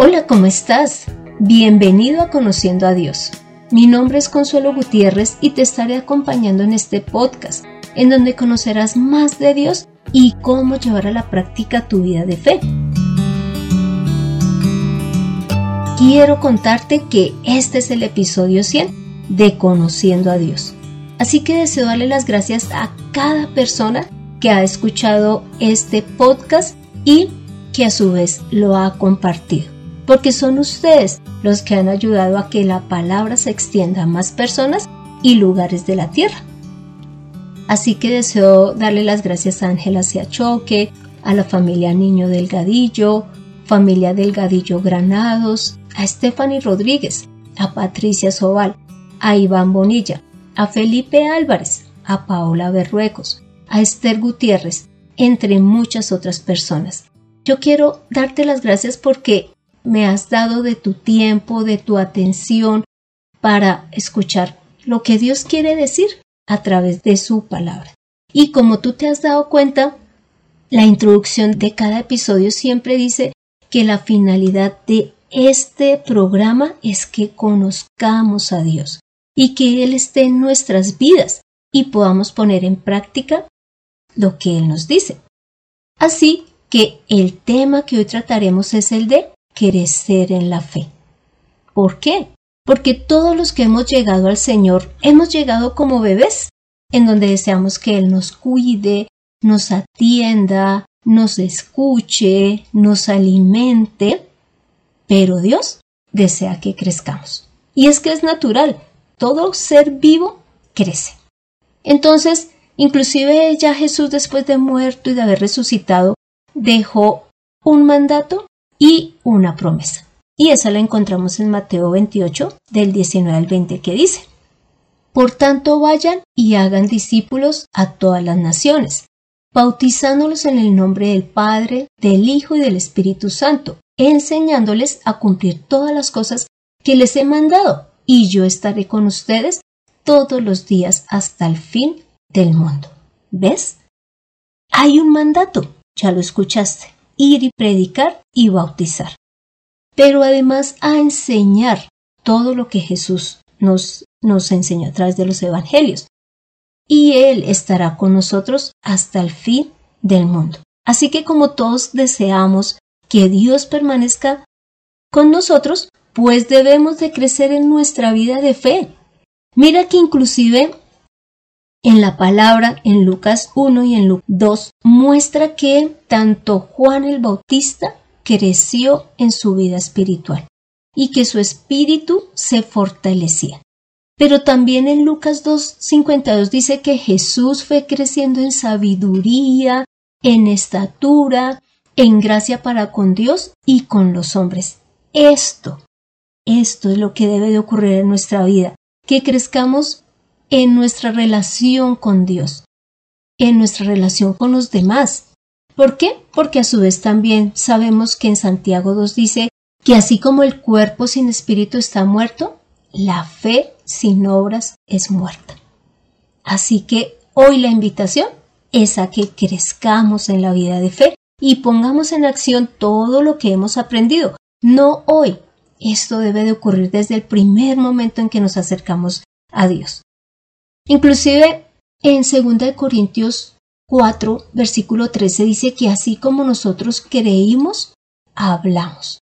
Hola, ¿cómo estás? Bienvenido a Conociendo a Dios. Mi nombre es Consuelo Gutiérrez y te estaré acompañando en este podcast, en donde conocerás más de Dios y cómo llevar a la práctica tu vida de fe. Quiero contarte que este es el episodio 100 de Conociendo a Dios. Así que deseo darle las gracias a cada persona que ha escuchado este podcast y que a su vez lo ha compartido. Porque son ustedes los que han ayudado a que la palabra se extienda a más personas y lugares de la tierra. Así que deseo darle las gracias a Ángela Siachoque, a la familia Niño Delgadillo, familia Delgadillo Granados, a Stephanie Rodríguez, a Patricia Sobal, a Iván Bonilla, a Felipe Álvarez, a Paola Berruecos, a Esther Gutiérrez, entre muchas otras personas. Yo quiero darte las gracias porque me has dado de tu tiempo, de tu atención para escuchar lo que Dios quiere decir a través de su palabra. Y como tú te has dado cuenta, la introducción de cada episodio siempre dice que la finalidad de este programa es que conozcamos a Dios y que Él esté en nuestras vidas y podamos poner en práctica lo que Él nos dice. Así que el tema que hoy trataremos es el de crecer en la fe. ¿Por qué? Porque todos los que hemos llegado al Señor hemos llegado como bebés, en donde deseamos que Él nos cuide, nos atienda, nos escuche, nos alimente, pero Dios desea que crezcamos. Y es que es natural, todo ser vivo crece. Entonces, inclusive ya Jesús después de muerto y de haber resucitado, dejó un mandato y una promesa. Y esa la encontramos en Mateo 28, del 19 al 20, que dice, Por tanto vayan y hagan discípulos a todas las naciones, bautizándolos en el nombre del Padre, del Hijo y del Espíritu Santo, enseñándoles a cumplir todas las cosas que les he mandado y yo estaré con ustedes todos los días hasta el fin del mundo. ¿Ves? Hay un mandato, ya lo escuchaste, ir y predicar y bautizar. Pero además a enseñar todo lo que Jesús nos, nos enseñó a través de los evangelios. Y Él estará con nosotros hasta el fin del mundo. Así que como todos deseamos que Dios permanezca con nosotros, pues debemos de crecer en nuestra vida de fe. Mira que inclusive en la palabra, en Lucas 1 y en Lucas 2, muestra que tanto Juan el Bautista creció en su vida espiritual y que su espíritu se fortalecía. Pero también en Lucas 2.52 dice que Jesús fue creciendo en sabiduría, en estatura, en gracia para con Dios y con los hombres. Esto esto es lo que debe de ocurrir en nuestra vida, que crezcamos en nuestra relación con Dios, en nuestra relación con los demás. ¿Por qué? Porque a su vez también sabemos que en Santiago 2 dice que así como el cuerpo sin espíritu está muerto, la fe sin obras es muerta. Así que hoy la invitación es a que crezcamos en la vida de fe y pongamos en acción todo lo que hemos aprendido, no hoy, esto debe de ocurrir desde el primer momento en que nos acercamos a Dios. Inclusive en 2 Corintios 4, versículo 13 dice que así como nosotros creímos, hablamos.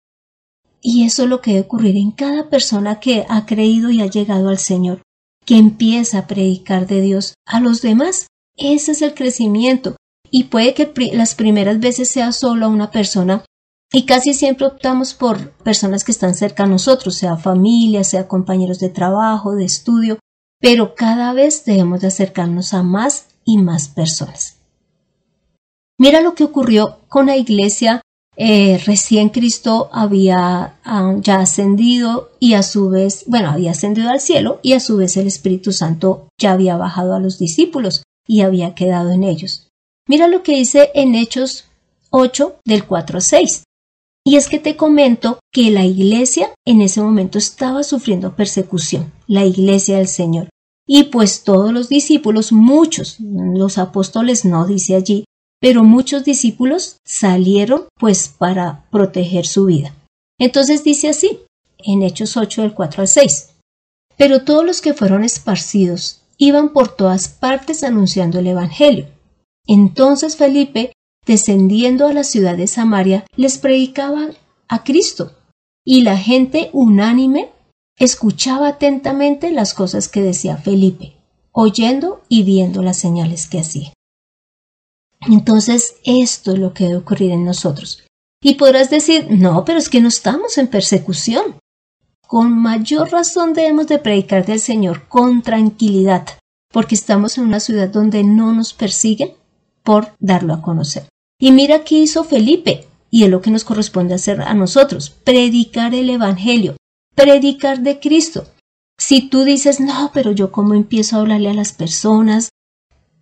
Y eso es lo que debe ocurrir en cada persona que ha creído y ha llegado al Señor, que empieza a predicar de Dios a los demás. Ese es el crecimiento. Y puede que las primeras veces sea solo a una persona y casi siempre optamos por personas que están cerca a nosotros, sea familia, sea compañeros de trabajo, de estudio, pero cada vez debemos de acercarnos a más y más personas. Mira lo que ocurrió con la iglesia. Eh, recién Cristo había ah, ya ascendido y a su vez, bueno, había ascendido al cielo y a su vez el Espíritu Santo ya había bajado a los discípulos y había quedado en ellos. Mira lo que dice en Hechos 8 del 4 a 6. Y es que te comento que la iglesia en ese momento estaba sufriendo persecución, la iglesia del Señor. Y pues todos los discípulos, muchos, los apóstoles no dice allí, pero muchos discípulos salieron pues para proteger su vida. Entonces dice así, en Hechos 8 del 4 al 6. Pero todos los que fueron esparcidos iban por todas partes anunciando el Evangelio. Entonces Felipe, descendiendo a la ciudad de Samaria, les predicaba a Cristo, y la gente unánime escuchaba atentamente las cosas que decía Felipe, oyendo y viendo las señales que hacía. Entonces, esto es lo que debe ocurrir en nosotros. Y podrás decir, no, pero es que no estamos en persecución. Con mayor razón debemos de predicar del Señor con tranquilidad, porque estamos en una ciudad donde no nos persiguen por darlo a conocer. Y mira qué hizo Felipe, y es lo que nos corresponde hacer a nosotros, predicar el Evangelio, predicar de Cristo. Si tú dices, no, pero yo cómo empiezo a hablarle a las personas,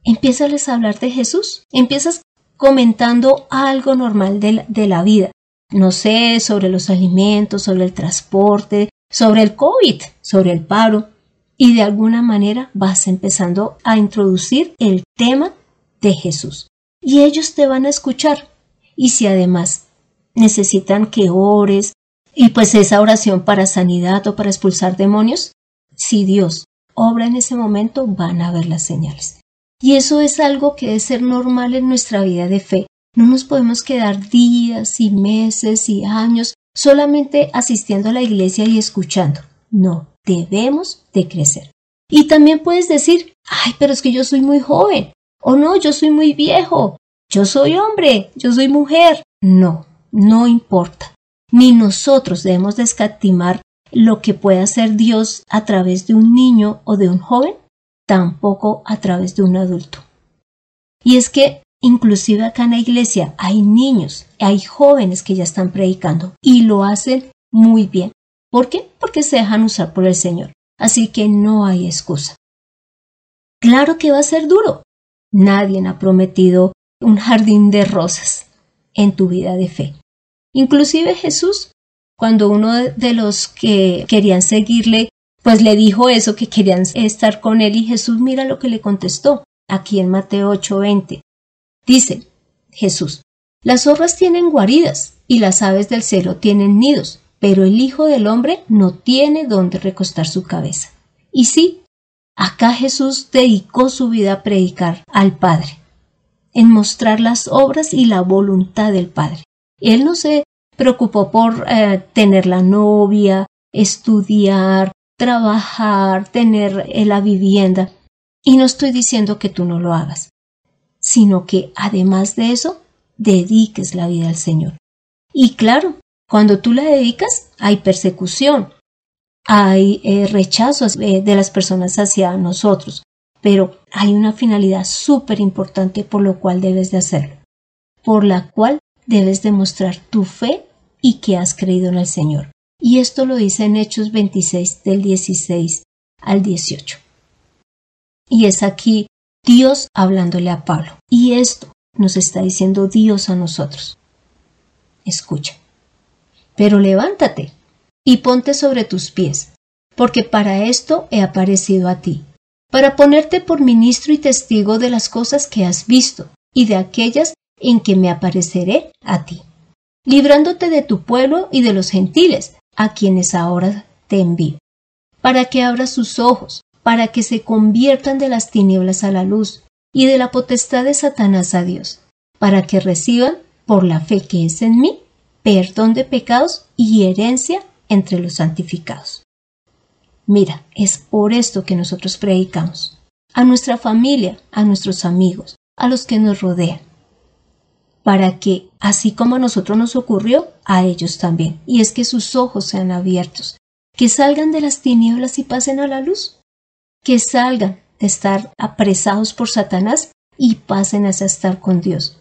empiezales a hablar de Jesús, empiezas comentando algo normal de de la vida, no sé, sobre los alimentos, sobre el transporte, sobre el COVID, sobre el paro, y de alguna manera vas empezando a introducir el tema de Jesús. Y ellos te van a escuchar. Y si además necesitan que ores, y pues esa oración para sanidad o para expulsar demonios, si Dios obra en ese momento, van a ver las señales. Y eso es algo que debe ser normal en nuestra vida de fe. No nos podemos quedar días y meses y años solamente asistiendo a la iglesia y escuchando. No, debemos de crecer. Y también puedes decir, ay, pero es que yo soy muy joven, o no, yo soy muy viejo, yo soy hombre, yo soy mujer. No, no importa. Ni nosotros debemos descatimar lo que puede hacer Dios a través de un niño o de un joven, tampoco a través de un adulto. Y es que Inclusive acá en la iglesia hay niños, hay jóvenes que ya están predicando y lo hacen muy bien. ¿Por qué? Porque se dejan usar por el Señor. Así que no hay excusa. Claro que va a ser duro. Nadie ha prometido un jardín de rosas en tu vida de fe. Inclusive Jesús, cuando uno de los que querían seguirle, pues le dijo eso, que querían estar con él, y Jesús mira lo que le contestó, aquí en Mateo 8:20. Dice Jesús, las zorras tienen guaridas y las aves del cielo tienen nidos, pero el Hijo del Hombre no tiene donde recostar su cabeza. Y sí, acá Jesús dedicó su vida a predicar al Padre, en mostrar las obras y la voluntad del Padre. Él no se preocupó por eh, tener la novia, estudiar, trabajar, tener eh, la vivienda. Y no estoy diciendo que tú no lo hagas sino que además de eso, dediques la vida al Señor. Y claro, cuando tú la dedicas, hay persecución, hay eh, rechazos eh, de las personas hacia nosotros, pero hay una finalidad súper importante por lo cual debes de hacerlo, por la cual debes demostrar tu fe y que has creído en el Señor. Y esto lo dice en Hechos 26 del 16 al 18. Y es aquí Dios hablándole a Pablo. Y esto nos está diciendo Dios a nosotros. Escucha. Pero levántate y ponte sobre tus pies, porque para esto he aparecido a ti, para ponerte por ministro y testigo de las cosas que has visto y de aquellas en que me apareceré a ti, librándote de tu pueblo y de los gentiles, a quienes ahora te envío, para que abras sus ojos para que se conviertan de las tinieblas a la luz y de la potestad de Satanás a Dios, para que reciban, por la fe que es en mí, perdón de pecados y herencia entre los santificados. Mira, es por esto que nosotros predicamos, a nuestra familia, a nuestros amigos, a los que nos rodean, para que, así como a nosotros nos ocurrió, a ellos también, y es que sus ojos sean abiertos, que salgan de las tinieblas y pasen a la luz, que salgan de estar apresados por Satanás y pasen a estar con Dios,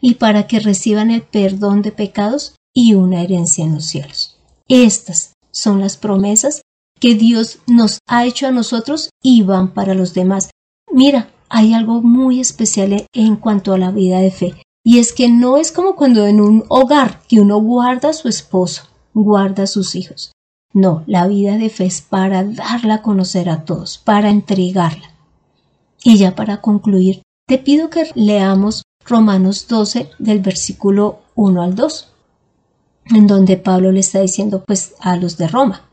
y para que reciban el perdón de pecados y una herencia en los cielos. Estas son las promesas que Dios nos ha hecho a nosotros y van para los demás. Mira, hay algo muy especial en cuanto a la vida de fe, y es que no es como cuando en un hogar que uno guarda a su esposo, guarda a sus hijos. No, la vida de fe es para darla a conocer a todos, para entregarla. Y ya para concluir, te pido que leamos Romanos 12 del versículo 1 al 2. En donde Pablo le está diciendo pues a los de Roma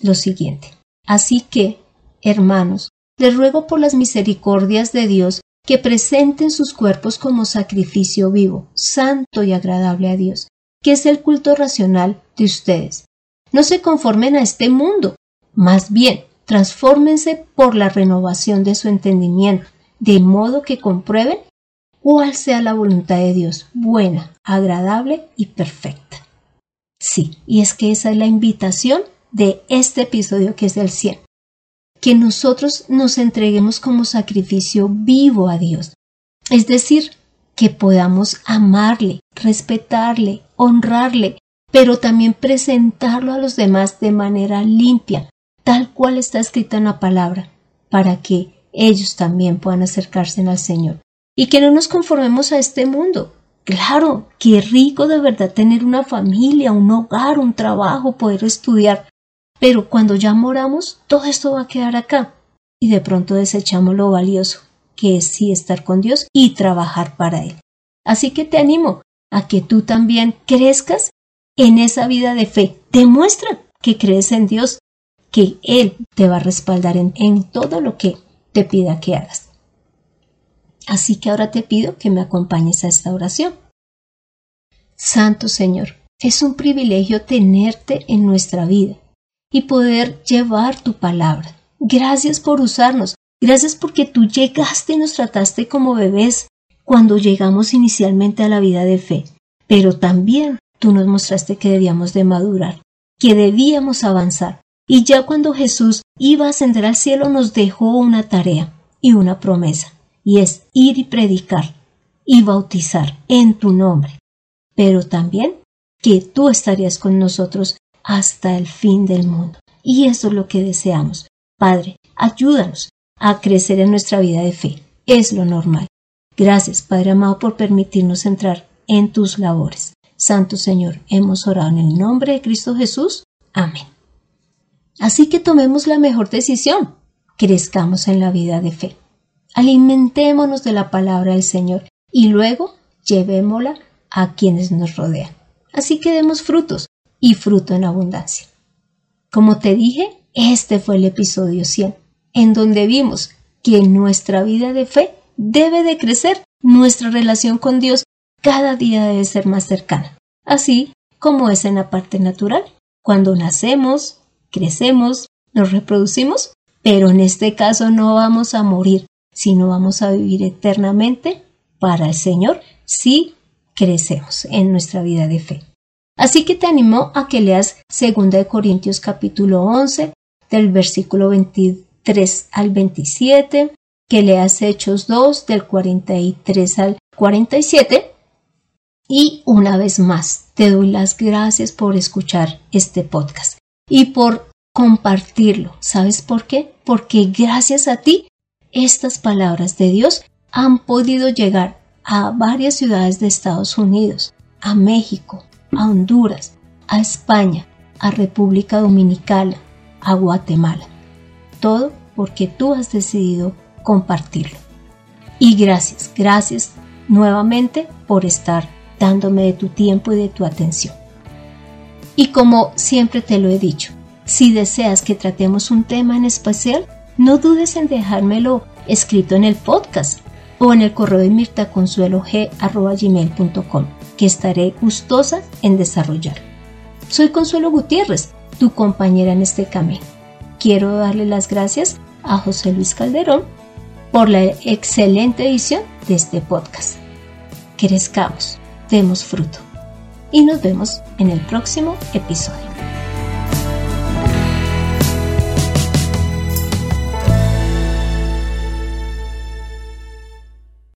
lo siguiente. Así que, hermanos, les ruego por las misericordias de Dios que presenten sus cuerpos como sacrificio vivo, santo y agradable a Dios, que es el culto racional de ustedes. No se conformen a este mundo, más bien, transfórmense por la renovación de su entendimiento, de modo que comprueben cuál sea la voluntad de Dios, buena, agradable y perfecta. Sí, y es que esa es la invitación de este episodio que es el 100. Que nosotros nos entreguemos como sacrificio vivo a Dios. Es decir, que podamos amarle, respetarle, honrarle, pero también presentarlo a los demás de manera limpia, tal cual está escrita en la palabra, para que ellos también puedan acercarse al Señor. Y que no nos conformemos a este mundo. Claro, qué rico de verdad tener una familia, un hogar, un trabajo, poder estudiar, pero cuando ya moramos, todo esto va a quedar acá. Y de pronto desechamos lo valioso, que es sí estar con Dios y trabajar para Él. Así que te animo a que tú también crezcas en esa vida de fe. Demuestra que crees en Dios, que Él te va a respaldar en, en todo lo que te pida que hagas. Así que ahora te pido que me acompañes a esta oración. Santo Señor, es un privilegio tenerte en nuestra vida y poder llevar tu palabra. Gracias por usarnos. Gracias porque tú llegaste y nos trataste como bebés cuando llegamos inicialmente a la vida de fe. Pero también tú nos mostraste que debíamos de madurar, que debíamos avanzar. Y ya cuando Jesús iba a ascender al cielo nos dejó una tarea y una promesa, y es ir y predicar y bautizar en tu nombre. Pero también que tú estarías con nosotros hasta el fin del mundo. Y eso es lo que deseamos. Padre, ayúdanos a crecer en nuestra vida de fe. Es lo normal. Gracias, Padre amado, por permitirnos entrar en tus labores. Santo Señor, hemos orado en el nombre de Cristo Jesús. Amén. Así que tomemos la mejor decisión. Crezcamos en la vida de fe. Alimentémonos de la palabra del Señor y luego llevémosla a quienes nos rodean. Así que demos frutos y fruto en abundancia. Como te dije, este fue el episodio 100, en donde vimos que nuestra vida de fe debe de crecer, nuestra relación con Dios cada día debe ser más cercana, así como es en la parte natural, cuando nacemos, crecemos, nos reproducimos, pero en este caso no vamos a morir, sino vamos a vivir eternamente para el Señor si crecemos en nuestra vida de fe. Así que te animo a que leas 2 Corintios capítulo 11 del versículo 23 al 27, que leas Hechos 2 del 43 al 47 y una vez más te doy las gracias por escuchar este podcast y por compartirlo. ¿Sabes por qué? Porque gracias a ti estas palabras de Dios han podido llegar a varias ciudades de Estados Unidos, a México, a Honduras, a España, a República Dominicana, a Guatemala. Todo porque tú has decidido compartirlo. Y gracias, gracias nuevamente por estar dándome de tu tiempo y de tu atención. Y como siempre te lo he dicho, si deseas que tratemos un tema en especial, no dudes en dejármelo escrito en el podcast o en el correo de mirtaconsuelog.com que estaré gustosa en desarrollar. Soy Consuelo Gutiérrez, tu compañera en este camino. Quiero darle las gracias a José Luis Calderón por la excelente edición de este podcast. Crezcamos, demos fruto y nos vemos en el próximo episodio.